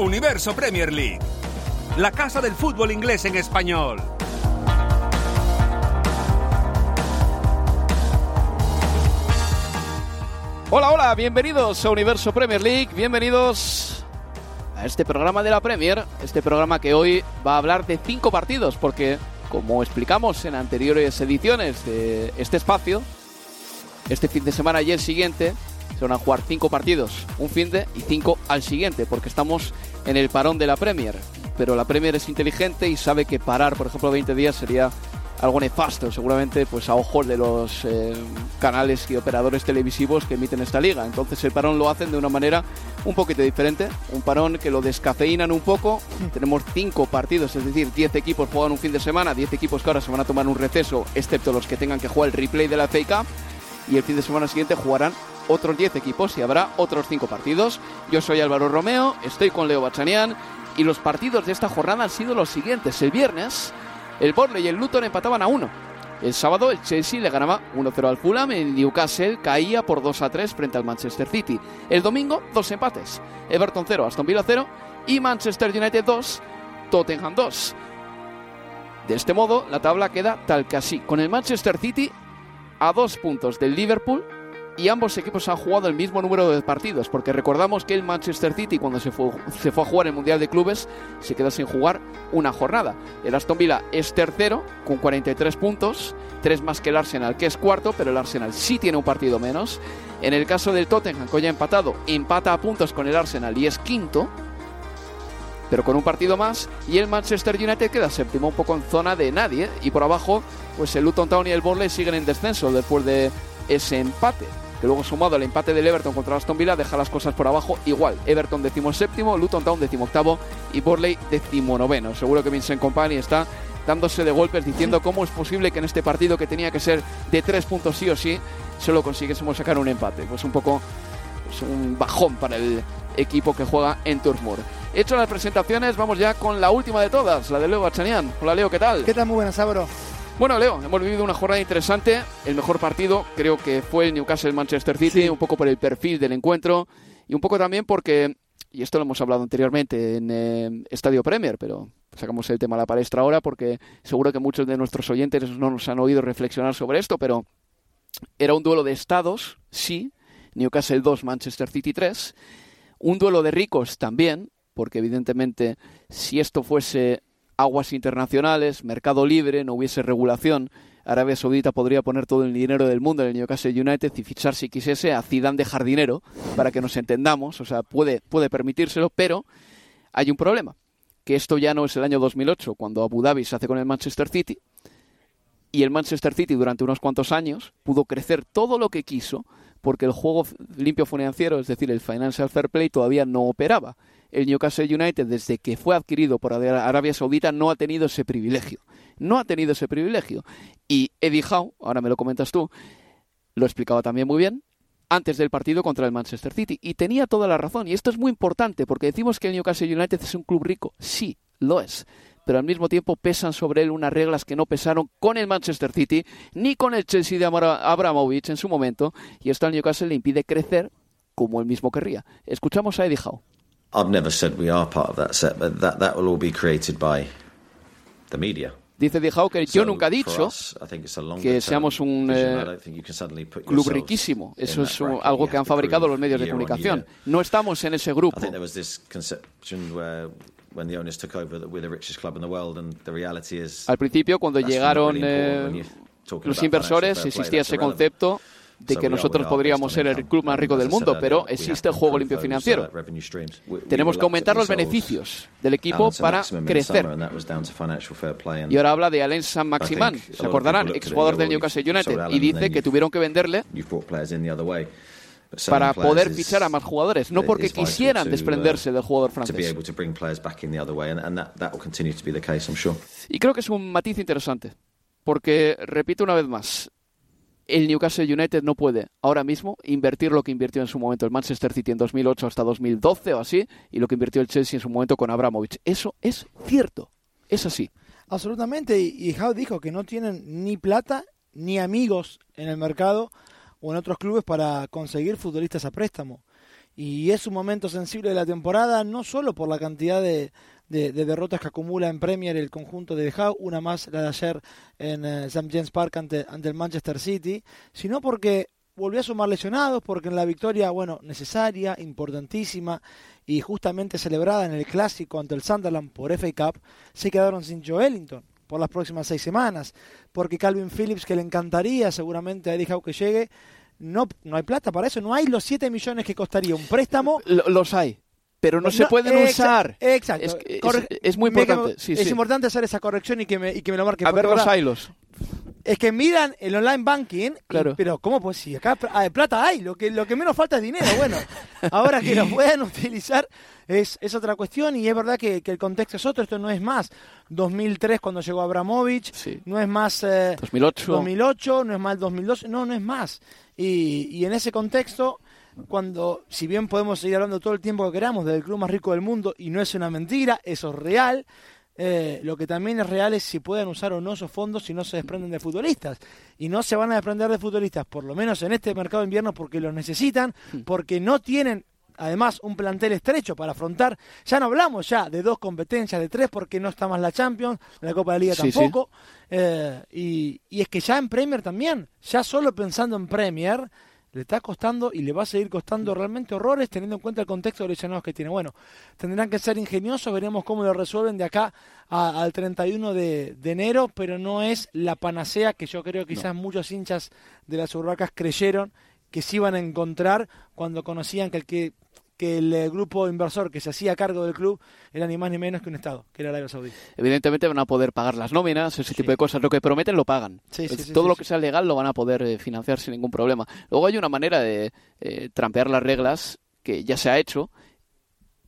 Universo Premier League, la casa del fútbol inglés en español. Hola, hola, bienvenidos a Universo Premier League, bienvenidos a este programa de la Premier, este programa que hoy va a hablar de cinco partidos, porque como explicamos en anteriores ediciones de este espacio, este fin de semana y el siguiente se van a jugar cinco partidos, un fin de y cinco al siguiente, porque estamos en el parón de la Premier. Pero la Premier es inteligente y sabe que parar, por ejemplo, 20 días sería algo nefasto, seguramente pues a ojos de los eh, canales y operadores televisivos que emiten esta liga. Entonces el parón lo hacen de una manera un poquito diferente, un parón que lo descafeinan un poco. Tenemos cinco partidos, es decir, 10 equipos juegan un fin de semana, 10 equipos que ahora se van a tomar un receso, excepto los que tengan que jugar el replay de la FA Cup. Y el fin de semana siguiente jugarán otros 10 equipos y habrá otros 5 partidos. Yo soy Álvaro Romeo, estoy con Leo Bachanian y los partidos de esta jornada han sido los siguientes. El viernes, el Burnley y el Luton empataban a 1. El sábado el Chelsea le ganaba 1-0 al Fulham, el Newcastle caía por 2-3 frente al Manchester City. El domingo, dos empates. Everton 0, Aston Villa 0 y Manchester United 2, Tottenham 2. De este modo, la tabla queda tal que así, con el Manchester City a dos puntos del Liverpool y ambos equipos han jugado el mismo número de partidos, porque recordamos que el Manchester City cuando se fue, se fue a jugar el Mundial de Clubes se quedó sin jugar una jornada. El Aston Villa es tercero con 43 puntos, tres más que el Arsenal, que es cuarto, pero el Arsenal sí tiene un partido menos. En el caso del Tottenham, que hoy ha empatado, empata a puntos con el Arsenal y es quinto, pero con un partido más. Y el Manchester United queda séptimo, un poco en zona de nadie. Y por abajo, pues el Luton Town y el Burnley siguen en descenso después de ese empate. Que luego sumado al empate del Everton contra Aston Villa deja las cosas por abajo igual. Everton decimo séptimo, Luton Town decimo octavo y Burnley decimo noveno. Seguro que Vincent Company está dándose de golpes diciendo cómo es posible que en este partido que tenía que ser de tres puntos sí o sí, solo consiguiésemos sacar un empate. Pues un poco es un bajón para el equipo que juega en Turf Moor. Hecho las presentaciones, vamos ya con la última de todas, la de Leo Bachanian. Hola Leo, ¿qué tal? ¿Qué tal? Muy buenas, Álvaro. Bueno, Leo, hemos vivido una jornada interesante. El mejor partido creo que fue el Newcastle-Manchester City, Sí. un poco por el perfil del encuentro y un poco también porque, y esto lo hemos hablado anteriormente en eh, Estadio Premier, pero sacamos el tema a la palestra ahora porque seguro que muchos de nuestros oyentes no nos han oído reflexionar sobre esto, pero era un duelo de estados, sí, Newcastle 2, Manchester City 3, un duelo de ricos también, porque evidentemente si esto fuese aguas internacionales, mercado libre, no hubiese regulación, Arabia Saudita podría poner todo el dinero del mundo en el Newcastle United y fichar si quisiese a Zidane de jardinero, para que nos entendamos, o sea, puede, puede permitírselo, pero hay un problema, que esto ya no es el año 2008, cuando Abu Dhabi se hace con el Manchester City, y el Manchester City durante unos cuantos años pudo crecer todo lo que quiso porque el juego limpio financiero, es decir, el Financial Fair Play, todavía no operaba. El Newcastle United, desde que fue adquirido por Ara- Arabia Saudita, no ha tenido ese privilegio. No ha tenido ese privilegio. Y Eddie Howe, ahora me lo comentas tú, lo explicaba también muy bien antes del partido contra el Manchester City. Y tenía toda la razón. Y esto es muy importante porque decimos que el Newcastle United es un club rico. Sí, lo es. Pero al mismo tiempo pesan sobre él unas reglas que no pesaron con el Manchester City ni con el Chelsea de Abramovich en su momento. Y esto al Newcastle le impide crecer como él mismo querría. Escuchamos a Eddie Howe. I've never said we are part of that set, but that, that will all be created by the media. Dice Dijao que yo nunca he dicho que seamos un eh, club riquísimo. Eso es algo que han fabricado los medios de comunicación. No estamos en ese grupo. Al principio, cuando llegaron eh, los inversores, existía ese concepto de que nosotros podríamos ser el club más rico del mundo, pero existe el juego limpio financiero. Tenemos que aumentar los beneficios del equipo para crecer. Y ahora habla de Alain San Maximan, se acordarán, exjugador del Newcastle United, y dice que tuvieron que venderle para poder fichar a más jugadores, no porque quisieran desprenderse del jugador francés. Y creo que es un matiz interesante, porque, repito una vez más, el Newcastle United no puede ahora mismo invertir lo que invirtió en su momento el Manchester City en 2008 hasta 2012 o así, y lo que invirtió el Chelsea en su momento con Abramovich. Eso es cierto, es así. Absolutamente, y, Howe dijo que no tienen ni plata ni amigos en el mercado o en otros clubes para conseguir futbolistas a préstamo. Y es un momento sensible de la temporada, no solo por la cantidad de, de, derrotas que acumula en Premier el conjunto de Howe, una más la de ayer en eh, St. James Park ante, ante el Manchester City, sino porque volvió a sumar lesionados, porque en la victoria, bueno, necesaria, importantísima y justamente celebrada en el clásico ante el Sunderland por FA Cup, se quedaron sin Joe Ellington por las próximas seis semanas, porque Calvin Phillips, que le encantaría seguramente a Eddie que llegue, no, no hay plata para eso, no hay los 7 millones que costaría un préstamo. los hay pero no, se pueden usar. Exacto. Es, muy importante. es importante hacer esa corrección y que me, y que me lo marque. A ver los hilos. Es que miran el online banking, claro. pero ¿cómo pues si acá hay plata hay? Lo que, lo que menos falta es dinero. Bueno, ahora que lo puedan utilizar es, es otra cuestión y es verdad que, que, el contexto es otro. Esto no es más 2003 cuando llegó Abramovich, no es más 2008. 2008, no es más 2012, no, no es más. Y, y en ese contexto cuando, si bien podemos seguir hablando todo el tiempo que queramos del club más rico del mundo, y no es una mentira, eso es real, eh, lo que también es real es si pueden usar o no esos fondos si no se desprenden de futbolistas. Y no se van a desprender de futbolistas, por lo menos en este mercado de invierno, porque los necesitan, porque no tienen además un plantel estrecho para afrontar. Ya no hablamos ya de dos competencias, de tres, porque no está más la Champions, la Copa de Liga tampoco. Eh, y, y, es que ya en Premier también, ya solo pensando en Premier, le está costando y le va a seguir costando realmente horrores teniendo en cuenta el contexto de lesionados que tiene. Bueno, tendrán que ser ingeniosos, veremos cómo lo resuelven de acá al 31 de, de, enero, pero no es la panacea que yo creo que quizás muchos hinchas de las Urracas creyeron que se iban a encontrar cuando conocían que el que que el eh, grupo inversor que se hacía cargo del club era ni más ni menos que un Estado, que era Arabia Saudí. Evidentemente van a poder pagar las nóminas, ese tipo de cosas. Lo que prometen lo pagan. Todo lo que sea legal lo van a poder eh, financiar sin ningún problema. Luego hay una manera de eh, trampear las reglas que ya se ha hecho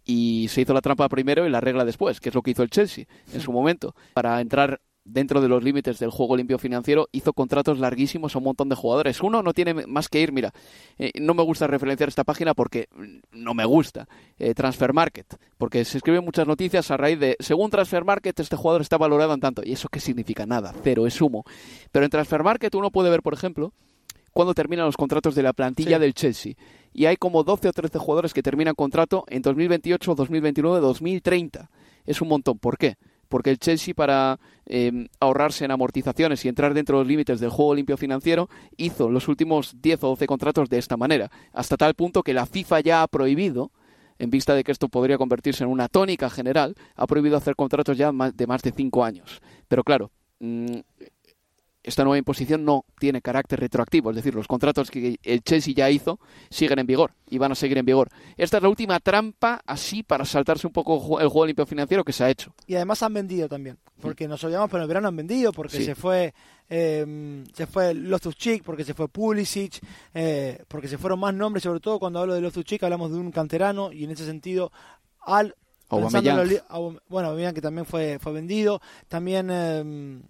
y se hizo la trampa primero y la regla después, que es lo que hizo el Chelsea en su momento, para entrar dentro de los límites del juego limpio financiero, hizo contratos larguísimos a un montón de jugadores. Uno no tiene más que ir, mira, eh, no me gusta referenciar esta página porque no me gusta, eh, Transfer Market, porque se escriben muchas noticias a raíz de, según Transfer Market, este jugador está valorado en tanto. ¿Y eso qué significa? Nada, cero, es humo. Pero en Transfer Market uno puede ver, por ejemplo, cuando terminan los contratos de la plantilla del Chelsea. Y hay como 12 o 13 jugadores que terminan contrato en 2028, 2029, 2030. Es un montón. ¿Por qué? Porque el Chelsea para em, ahorrarse en amortizaciones y entrar dentro de los límites del juego limpio financiero hizo los últimos 10 o 12 contratos de esta manera, hasta tal punto que la FIFA ya ha prohibido en vista de que esto podría convertirse en una tónica general, ha prohibido hacer contratos ya de más de 5 años. Pero claro, mm, esta nueva imposición no tiene carácter retroactivo, es decir, los contratos que el Chelsea ya hizo siguen en vigor y van a seguir en vigor. Esta es la última trampa así para saltarse un poco el juego limpio financiero que se ha hecho. Y además han vendido también, porque nos olvidamos, pero en el verano han vendido, porque se fue eh, se fue Loftus-Cheek, porque se fue Pulisic, eh, porque se fueron más nombres, sobre todo cuando hablo de Loftus-Cheek hablamos de un canterano y en ese sentido al bueno, que también fue fue vendido, también em,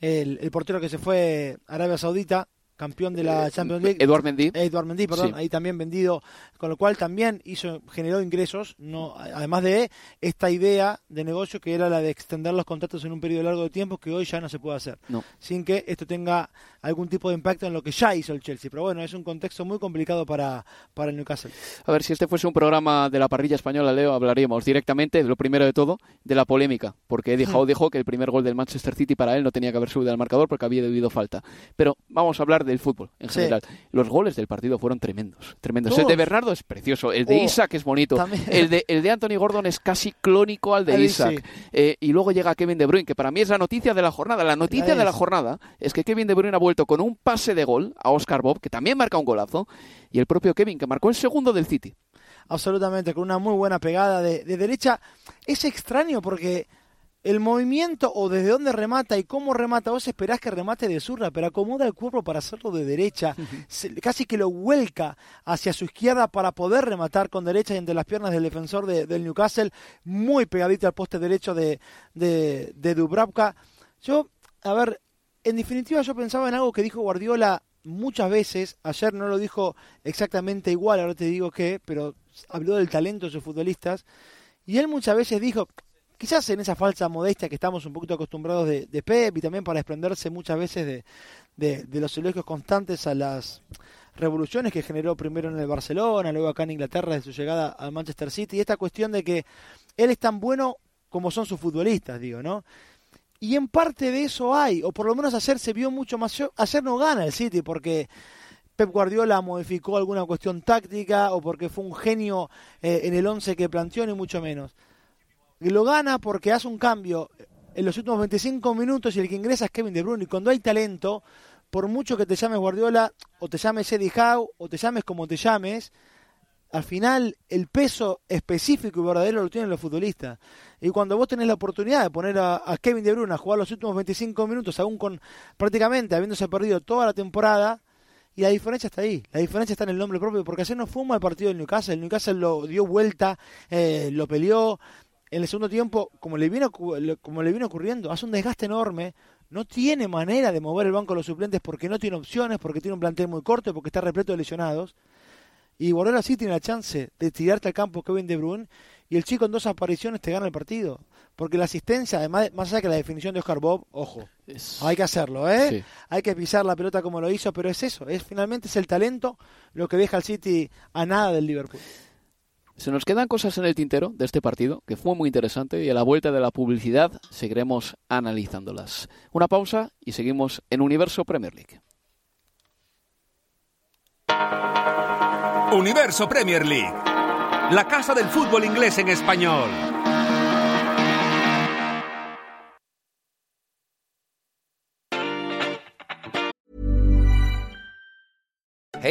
el, portero que se fue Arabia Saudita, campeón de la Champions League. Eduard Mendy. Eduard Mendy, perdón, Sí. ahí también vendido, con lo cual también hizo, generó ingresos, no, además de esta idea de negocio que era la de extender los contratos en un periodo largo de tiempo que hoy ya no se puede hacer, No. sin que esto tenga algún tipo de impacto en lo que ya hizo el Chelsea. Pero bueno, es un contexto muy complicado para, para el Newcastle. A ver, si este fuese un programa de la parrilla española, Leo, hablaríamos directamente, lo primero de todo, de la polémica. Porque Eddie Howe dijo que el primer gol del Manchester City para él no tenía que haber subido al marcador porque había debido falta. Pero vamos a hablar del fútbol en Sí. general. Los goles del partido fueron tremendos. tremendos. El de Bernardo es precioso, el de Oh, Isaac es bonito, también. el de, el de Anthony Gordon es casi clónico al de Ahí Isaac. sí. Eh, y luego llega Kevin De Bruyne, que para mí es la noticia de la jornada. La noticia de la es. jornada es que Kevin De Bruyne ha vuelto con un pase de gol a Oscar Bob, que también marca un golazo, y el propio Kevin, que marcó el segundo del City. Absolutamente, con una muy buena pegada de, de derecha. Es extraño porque el movimiento o desde dónde remata y cómo remata, vos esperás que remate de zurda, pero acomoda el cuerpo para hacerlo de derecha, Se- casi que lo vuelca hacia su izquierda para poder rematar con derecha y entre las piernas del defensor de- del Newcastle, muy pegadito al poste derecho de, de, de Dubravka. Yo, a ver, en definitiva yo pensaba en algo que dijo Guardiola muchas veces, ayer no lo dijo exactamente igual, ahora te digo qué, pero habló del talento de sus futbolistas, y él muchas veces dijo, quizás en esa falsa modestia que estamos un poquito acostumbrados de, Pep y también para desprenderse muchas veces de, los elogios constantes a las revoluciones que generó primero en el Barcelona, luego acá en Inglaterra de su llegada al Manchester City, y esta cuestión de que él es tan bueno como son sus futbolistas, digo, ¿no? Y en parte de eso hay, o por lo menos ayer se vio mucho más. Ayer no gana el City porque Pep Guardiola modificó alguna cuestión táctica o porque fue un genio eh, en el 11 que planteó, ni mucho menos. Y lo gana porque hace un cambio en los últimos 25 minutos y el que ingresa es Kevin De Bruyne. Y cuando hay talento, por mucho que te llames Guardiola, o te llames Eddie Howe, o te llames como te llames, al final el peso específico y verdadero lo tienen los futbolistas. Y cuando vos tenés la oportunidad de poner a, Kevin De Bruyne a jugar los últimos 25 minutos, aún con prácticamente habiéndose perdido toda la temporada, y la diferencia está ahí. La diferencia está en el nombre propio, porque ayer no fue un mal partido del Newcastle. El Newcastle lo dio vuelta, eh, lo peleó. En el segundo tiempo, como le, le- como le vino ocurriendo, hace un desgaste enorme. No tiene manera de mover el banco de los suplentes porque no tiene opciones, porque tiene un plantel muy corto, porque está repleto de lesionados. Y Guardiola sí tiene la chance de tirarte al campo Kevin De Bruyne y el chico en dos apariciones te gana el partido. Porque la asistencia, además, más allá que la definición de Oscar Bob, ojo, Es- hay que hacerlo, ¿eh? Sí. Hay que pisar la pelota como lo hizo, pero es eso, es finalmente es el talento lo que deja al City a nada del Liverpool. Se nos quedan cosas en el tintero de este partido, que fue muy interesante, y a la vuelta de la publicidad seguiremos analizándolas. Una pausa y seguimos en Universo Premier League. Universo Premier League. La casa del fútbol inglés en español.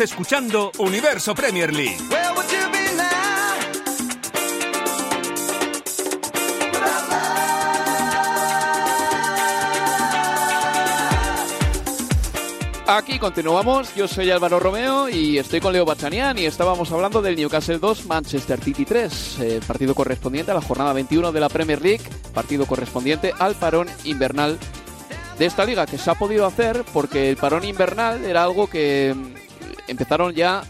Escuchando Universo Premier League. Aquí continuamos, yo soy Álvaro Romeo y estoy con Leo Bachanian y estábamos hablando del Newcastle 2, Manchester City 3, eh, partido correspondiente a la jornada 21 de la Premier League, partido correspondiente al parón invernal de esta liga que se ha podido hacer porque el parón invernal era algo que empezaron ya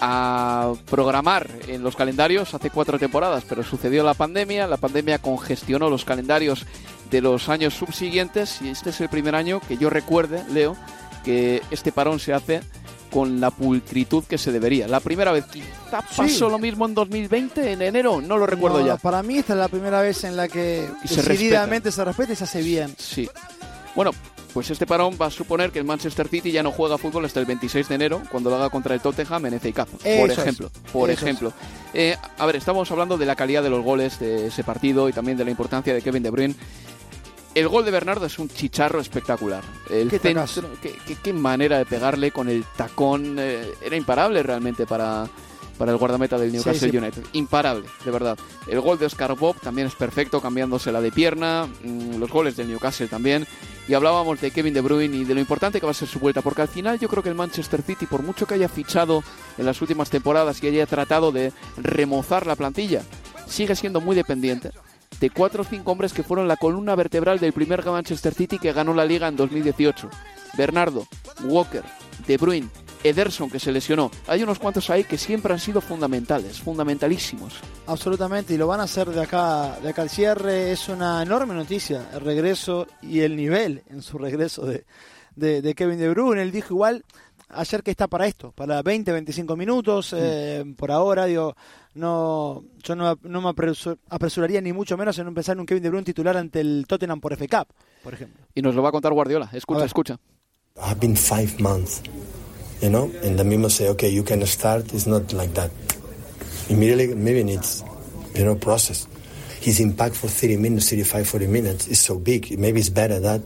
a programar en los calendarios hace cuatro temporadas, pero sucedió la pandemia, la pandemia congestionó los calendarios de los años subsiguientes y este es el primer año que yo recuerde, Leo, que este parón se hace con la pulcritud que se debería. La primera vez, quizá pasó lo mismo en 2020, en enero, no lo recuerdo No, ya. Para mí esta es la primera vez en la que Y se decididamente se respeta y se hace bien. Sí. Bueno, pues este parón va a suponer que el Manchester City ya no juega fútbol hasta el 26 de enero, cuando lo haga contra el Tottenham en FA Cup, por es. ejemplo. Por Eso ejemplo. Eh, a ver, estamos hablando de la calidad de los goles de ese partido y también de la importancia de Kevin De Bruyne. El gol de Bernardo es un chicharro espectacular. El Qué centro, tacazo. qué, qué- qué manera de pegarle con el tacón. eh, era imparable realmente para, para el guardameta del Newcastle sí. United. Imparable, de verdad. El gol de Oscar Bob también es perfecto, cambiándosela de pierna. mm, los goles del Newcastle también. Y hablábamos de Kevin De Bruyne y de lo importante que va a ser su vuelta, porque al final yo creo que el Manchester City, por mucho que haya fichado en las últimas temporadas y haya tratado de remozar la plantilla, sigue siendo muy dependiente de cuatro o cinco hombres que fueron la columna vertebral del primer Manchester City que ganó la liga en 2018. Bernardo, Walker, De Bruyne, Ederson que se lesionó. Hay unos cuantos ahí que siempre han sido fundamentales, fundamentalísimos. Absolutamente, y lo van a hacer de acá, de acá al cierre. Es una enorme noticia el regreso y el nivel en su regreso de, de, de Kevin De Bruyne. Él dijo igual ayer que está para esto, para 20, 25 minutos. eh, por ahora, digo, no, yo no, no me apresu- apresuraría ni mucho menos en empezar en un Kevin De Bruyne titular ante el Tottenham por FA Cup, por ejemplo. Y nos lo va a contar Guardiola. Escucha, escucha. I've been five months, you know, and the people say, okay, you can start. It's not like that. Immediately, maybe needs, you know, process. His impact for 30 minutes, 35, 40 minutes is so big. Maybe it's better that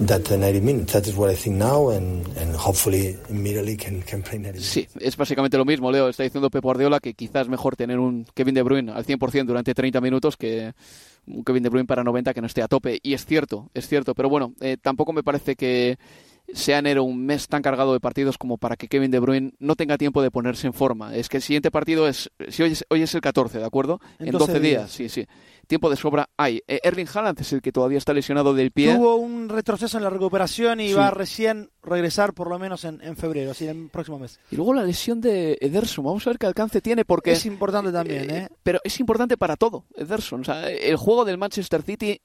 that the 90 minutes. That is what I think now, and, and hopefully immediately can, can play 90 minutes. Sí, es básicamente lo mismo, Leo. Está diciendo Pep Guardiola que quizás mejor tener un Kevin De Bruyne al 100% durante 30 minutos que un Kevin De Bruyne para 90 que no esté a tope. Y es cierto, es cierto. Pero bueno, eh, tampoco me parece que sea enero un mes tan cargado de partidos como para que Kevin De Bruyne no tenga tiempo de ponerse en forma. Es que el siguiente partido es, si hoy es, hoy es el 14, ¿de acuerdo? En En 12 12 días, días. sí, sí. Tiempo de sobra hay. Eh, Erling Haaland es el que todavía está lesionado del pie. Tuvo un retroceso en la recuperación y Sí. va a recién regresar por lo menos en, en febrero, así en el próximo mes. Y luego la lesión de Ederson. Vamos a ver qué alcance tiene porque... Es importante también, ¿eh? Pero es importante para todo, Ederson. O sea, el juego del Manchester City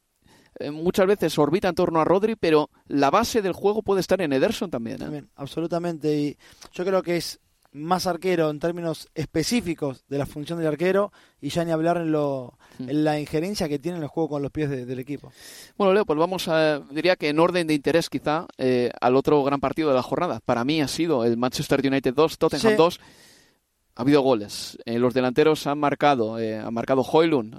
eh, muchas veces orbita en torno a Rodri, pero la base del juego puede estar en Ederson también. ¿eh? También, absolutamente. Y yo creo que es más arquero en términos específicos de la función del arquero y ya ni hablar en, lo, Hmm. en la injerencia que tiene en el juego con los pies de- del equipo. Bueno, Leo, pues vamos a, diría que en orden de interés quizá, eh, al otro gran partido de la jornada. Para mí ha sido el Manchester United 2, Tottenham Sí. 2. Ha habido goles. Eh, los delanteros han marcado, eh, han marcado Hoylund,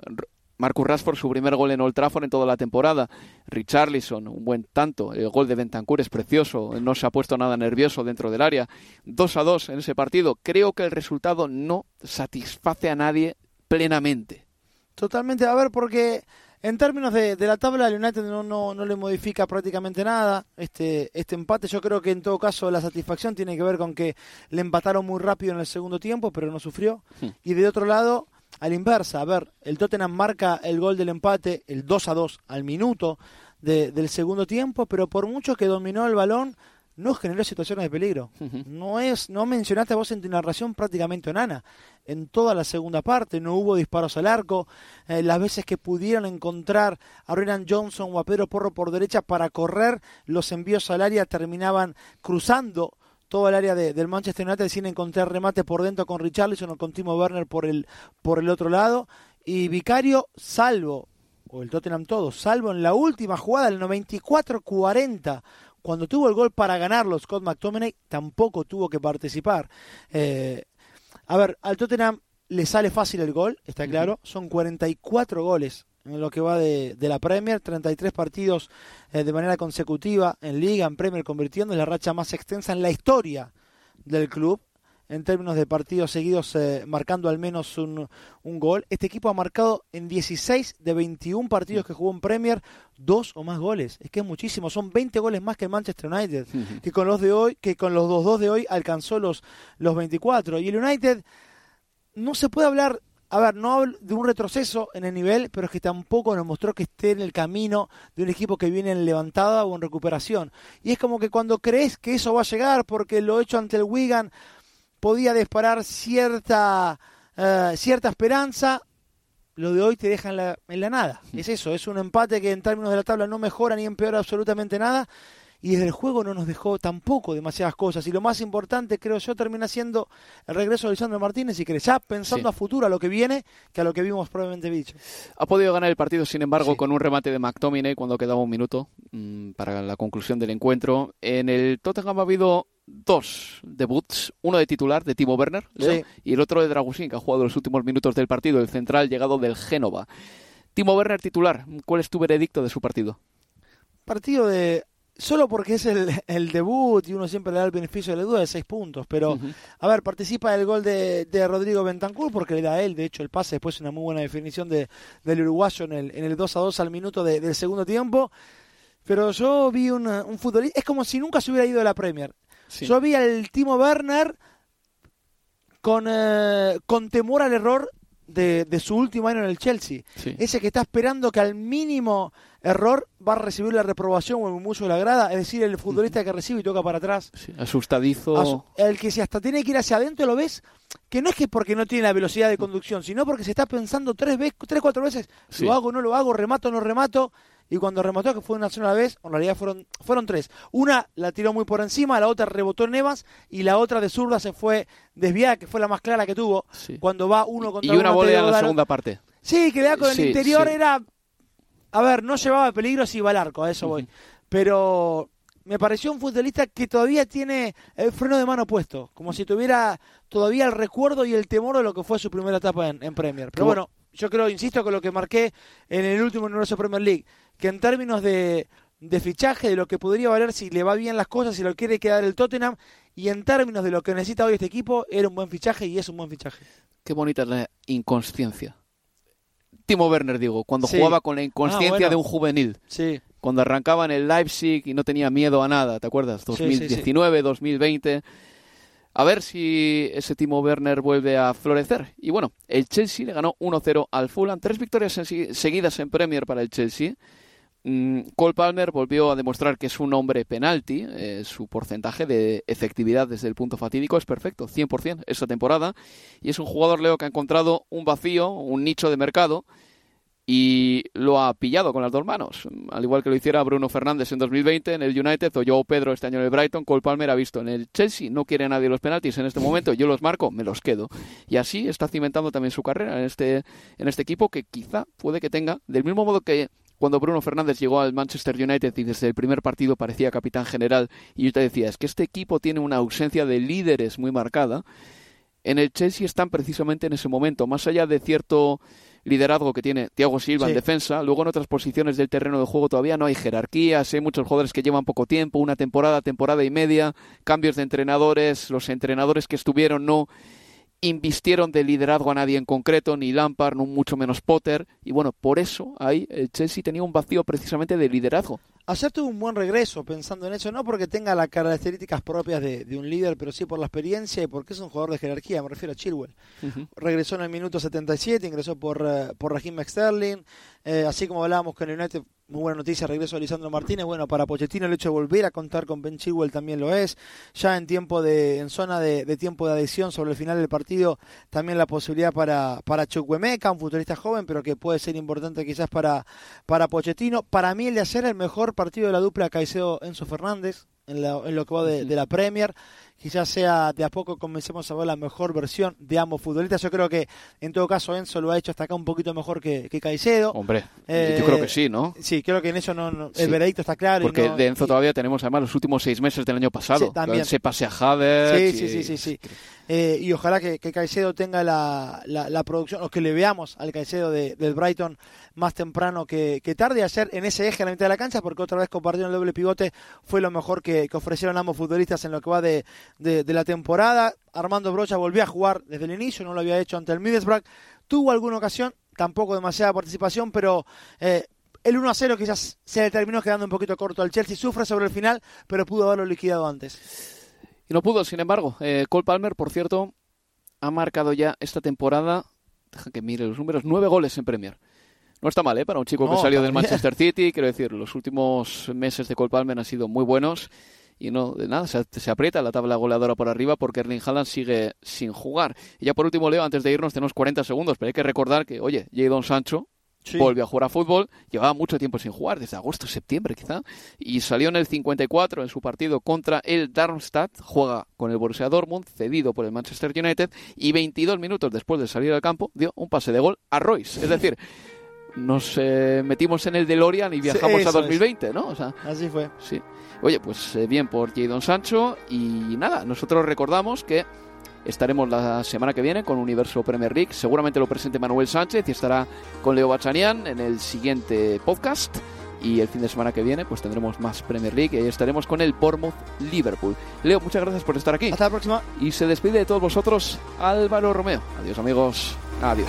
Marcus Rashford su primer gol en Old Trafford en toda la temporada. Richarlison, un buen tanto. El gol de Bentancur es precioso. No se ha puesto nada nervioso dentro del área. 2 a 2 en ese partido. Creo que el resultado no satisface a nadie plenamente. Totalmente, a ver, porque en términos de, de la tabla, el United no, no, no le modifica prácticamente nada. Este, este empate, yo creo que en todo caso la satisfacción tiene que ver con que le empataron muy rápido en el segundo tiempo, pero no sufrió. Hmm. Y de otro lado, a la inversa, a ver, el Tottenham marca el gol del empate, el 2 a 2 al minuto de- del segundo tiempo, pero por mucho que dominó el balón, no generó situaciones de peligro. No es, no mencionaste vos en tu narración prácticamente Onana. En toda la segunda parte no hubo disparos al arco. Eh, las veces que pudieron encontrar a Renan Johnson o a Pedro Porro por derecha para correr, los envíos al área terminaban cruzando todo el área de- del Manchester United sin encontrar remate por dentro con Richarlison o con Timo Werner por el, por el otro lado. Y Vicario, salvo, o el Tottenham todo, salvo en la última jugada, el 94-40, cuando tuvo el gol para ganarlo Scott McTominay, tampoco tuvo que participar. Eh, a ver, al Tottenham le sale fácil el gol, está claro. Son 44 goles en lo que va de, de la Premier, 33 partidos eh, de manera consecutiva en Liga, en Premier, convirtiendo en la racha más extensa en la historia del club. En términos de partidos seguidos eh, marcando al menos un, un, gol. Este equipo ha marcado en 16 de 21 partidos que jugó en Premier dos o más goles. Es que es muchísimo, son 20 goles más que el Manchester United, que con los de hoy, que con los 2-2 de hoy alcanzó los los 24 y el United no se puede hablar a ver, no hablo de un retroceso en el nivel, pero es que tampoco nos mostró que esté en el camino de un equipo que viene en levantada o en recuperación. Y es como que cuando crees que eso va a llegar, porque lo hecho ante el Wigan podía disparar cierta, uh, cierta esperanza, lo de hoy te deja en la, en la nada. Es eso, es un empate que en términos de la tabla no mejora ni empeora absolutamente nada y desde el juego no nos dejó tampoco demasiadas cosas. Y lo más importante, creo yo, termina siendo el regreso de Lisandro Martínez y que ya pensando sí. a futuro, a lo que viene, que a lo que vimos probablemente dicho. Ha podido ganar el partido, sin embargo, sí. con un remate de McTominay cuando quedaba un minuto mmm, para la conclusión del encuentro. En el Tottenham ha habido dos debuts, uno de titular de Timo Werner sí. y el otro de Dragusin, que ha jugado los últimos minutos del partido, el central llegado del Génova. Timo Werner titular, ¿cuál es tu veredicto de su partido? Partido de solo porque es el, el, debut y uno siempre le da el beneficio de la duda de seis puntos, pero uh -huh. a ver, participa del gol de, de, Rodrigo Bentancur porque le da a él, de hecho, el pase, después una muy buena definición de, del uruguayo en el, en el 2 a 2 al minuto de, del segundo tiempo, pero yo vi un, un futbolista, es como si nunca se hubiera ido de la Premier. Sí. Yo vi al Timo Werner con, eh, con temor al error de, de, su último año en el Chelsea. Sí. Ese que está esperando que al mínimo error va a recibir la reprobación o el mucho de la grada, es decir, el futbolista que recibe y toca para atrás. Sí, asustadizo. As el que si hasta tiene que ir hacia adentro lo ves, que no es que porque no tiene la velocidad de conducción, sino porque se está pensando tres veces, tres, cuatro veces, sí. lo hago, no lo hago, remato, no remato. Y cuando remató, que fue una sola vez, en realidad fueron, fueron tres. Una la tiró muy por encima, la otra rebotó en Evans y la otra de zurda se fue desviada, que fue la más clara que tuvo. Sí. Cuando va uno contra Y una volea en la segunda parte. Sí, que le da con el interior era a ver, no llevaba peligro si iba al arco, a eso voy. Uh -huh. Pero me pareció un futbolista que todavía tiene el freno de mano puesto, como si tuviera todavía el recuerdo y el temor de lo que fue su primera etapa en, en Premier. Pero bueno, yo creo, insisto, con lo que marqué en el último universo Premier League, que en términos de, de fichaje, de lo que podría valer si le va bien las cosas, si lo quiere quedar el Tottenham, y en términos de lo que necesita hoy este equipo, era un buen fichaje y es un buen fichaje. Qué bonita es la inconsciencia. Timo Werner, digo, cuando sí. jugaba con la inconsciencia ah, bueno. de un juvenil. Sí. Cuando arrancaba en el Leipzig y no tenía miedo a nada, ¿te acuerdas? 2019, sí, 2020. A ver si ese Timo Werner vuelve a florecer. Y bueno, el Chelsea le ganó 1-0 al Fulham. Tres victorias seguidas en Premier para el Chelsea. Mm, Cole Palmer volvió a demostrar que es un hombre penalti. Eh, su porcentaje de efectividad desde el punto fatídico es perfecto, 100% esta temporada. Y es un jugador, Leo, que ha encontrado un vacío, un nicho de mercado y lo ha pillado con las dos manos. Al igual que lo hiciera Bruno Fernández en 2020 en el United o Joe Pedro este año en el Brighton, Cole Palmer ha visto en el Chelsea, no quiere nadie los penaltis en este momento, yo los marco, me los quedo. Y así está cimentando también su carrera en este, en este equipo que quizá puede que tenga, del mismo modo que cuando Bruno Fernández llegó al Manchester United y desde el primer partido parecía capitán general y yo te decía, es que este equipo tiene una ausencia de líderes muy marcada, en el Chelsea están precisamente en ese momento, más allá de cierto liderazgo que tiene Thiago Silva sí. en defensa, luego en otras posiciones del terreno de juego todavía no hay jerarquías, hay muchos jugadores que llevan poco tiempo, una temporada, temporada y media, cambios de entrenadores, los entrenadores que estuvieron no invistieron de liderazgo a nadie en concreto, ni Lampard, no mucho menos Potter, y bueno, por eso ahí el Chelsea tenía un vacío precisamente de liderazgo. Ayer tuvo un buen regreso pensando en eso, no porque tenga las características propias de, de, un líder, pero sí por la experiencia y porque es un jugador de jerarquía, me refiero a Chilwell. Uh -huh. Regresó en el minuto 77, ingresó por, uh, por Raheem Sterling, eh, así como hablábamos con el United muy buena noticia, regreso de Lisandro Martínez. Bueno, para Pochettino el hecho de volver a contar con Ben Chilwell también lo es. Ya en tiempo de, en zona de, de tiempo de adhesión sobre el final del partido, también la posibilidad para, para Chukwemeka, un futbolista joven, pero que puede ser importante quizás para, para Pochettino. Para mí el de ayer el mejor partido de la dupla Caicedo Enzo Fernández, en, la, en lo que va de, de la Premier quizás sea de a poco comencemos a ver la mejor versión de ambos futbolistas. Yo creo que en todo caso Enzo lo ha hecho hasta acá un poquito mejor que, que Caicedo. Hombre, eh, yo creo que sí, ¿no? Sí, creo que en eso no, no sí. el veredicto está claro. Porque no, de Enzo y, todavía tenemos además los últimos seis meses del año pasado. Sí, también. Se pase a Havertz. Sí, sí, sí, sí, sí. eh, y ojalá que, que Caicedo tenga la, la, producción, o que le veamos al Caicedo de, del Brighton más temprano que, que tarde, ayer en ese eje a la mitad de la cancha, porque otra vez compartieron el doble pivote, fue lo mejor que, ofrecieron ambos futbolistas en lo que va de, de, la temporada. Armando Brocha volvió a jugar desde el inicio, no lo había hecho ante el Middlesbrough, tuvo alguna ocasión, tampoco demasiada participación, pero eh, el 1 a 0 quizás se le terminó quedando un poquito corto al Chelsea. Sufre sobre el final, pero pudo haberlo liquidado antes. Y no pudo, sin embargo. Eh, Cole Palmer, por cierto, ha marcado ya esta temporada, deja que mire los números, nueve goles en Premier. No está mal, ¿eh? Para un chico que salió del Manchester City, quiero decir, los últimos meses de Cole Palmer han sido muy buenos y no, de nada, se, se, aprieta la tabla goleadora por arriba porque Erling Haaland sigue sin jugar. Y ya por último, Leo, antes de irnos, tenemos 40 segundos, pero hay que recordar que, oye, Jadon Sancho, volvió a jugar a fútbol, llevaba mucho tiempo sin jugar, desde agosto, septiembre quizá, y salió en el 54 en su partido contra el Darmstadt, juega con el Borussia Dortmund, cedido por el Manchester United, y 22 minutos después de salir al campo dio un pase de gol a Royce. Es decir, nos eh, metimos en el DeLorean y viajamos a 2020, ¿no? O sea, Así fue. Sí. Oye, pues eh, bien por Jadon Sancho y nada, nosotros recordamos que Estaremos la semana que viene con Universo Premier League. Seguramente lo presente Manuel Sánchez y estará con Leo Bachanian en el siguiente podcast. Y el fin de semana que viene, pues tendremos más Premier League y estaremos con el Bournemouth Liverpool. Leo, muchas gracias por estar aquí. Hasta la próxima. Y se despide de todos vosotros Álvaro Romeo. Adiós, amigos. Adiós.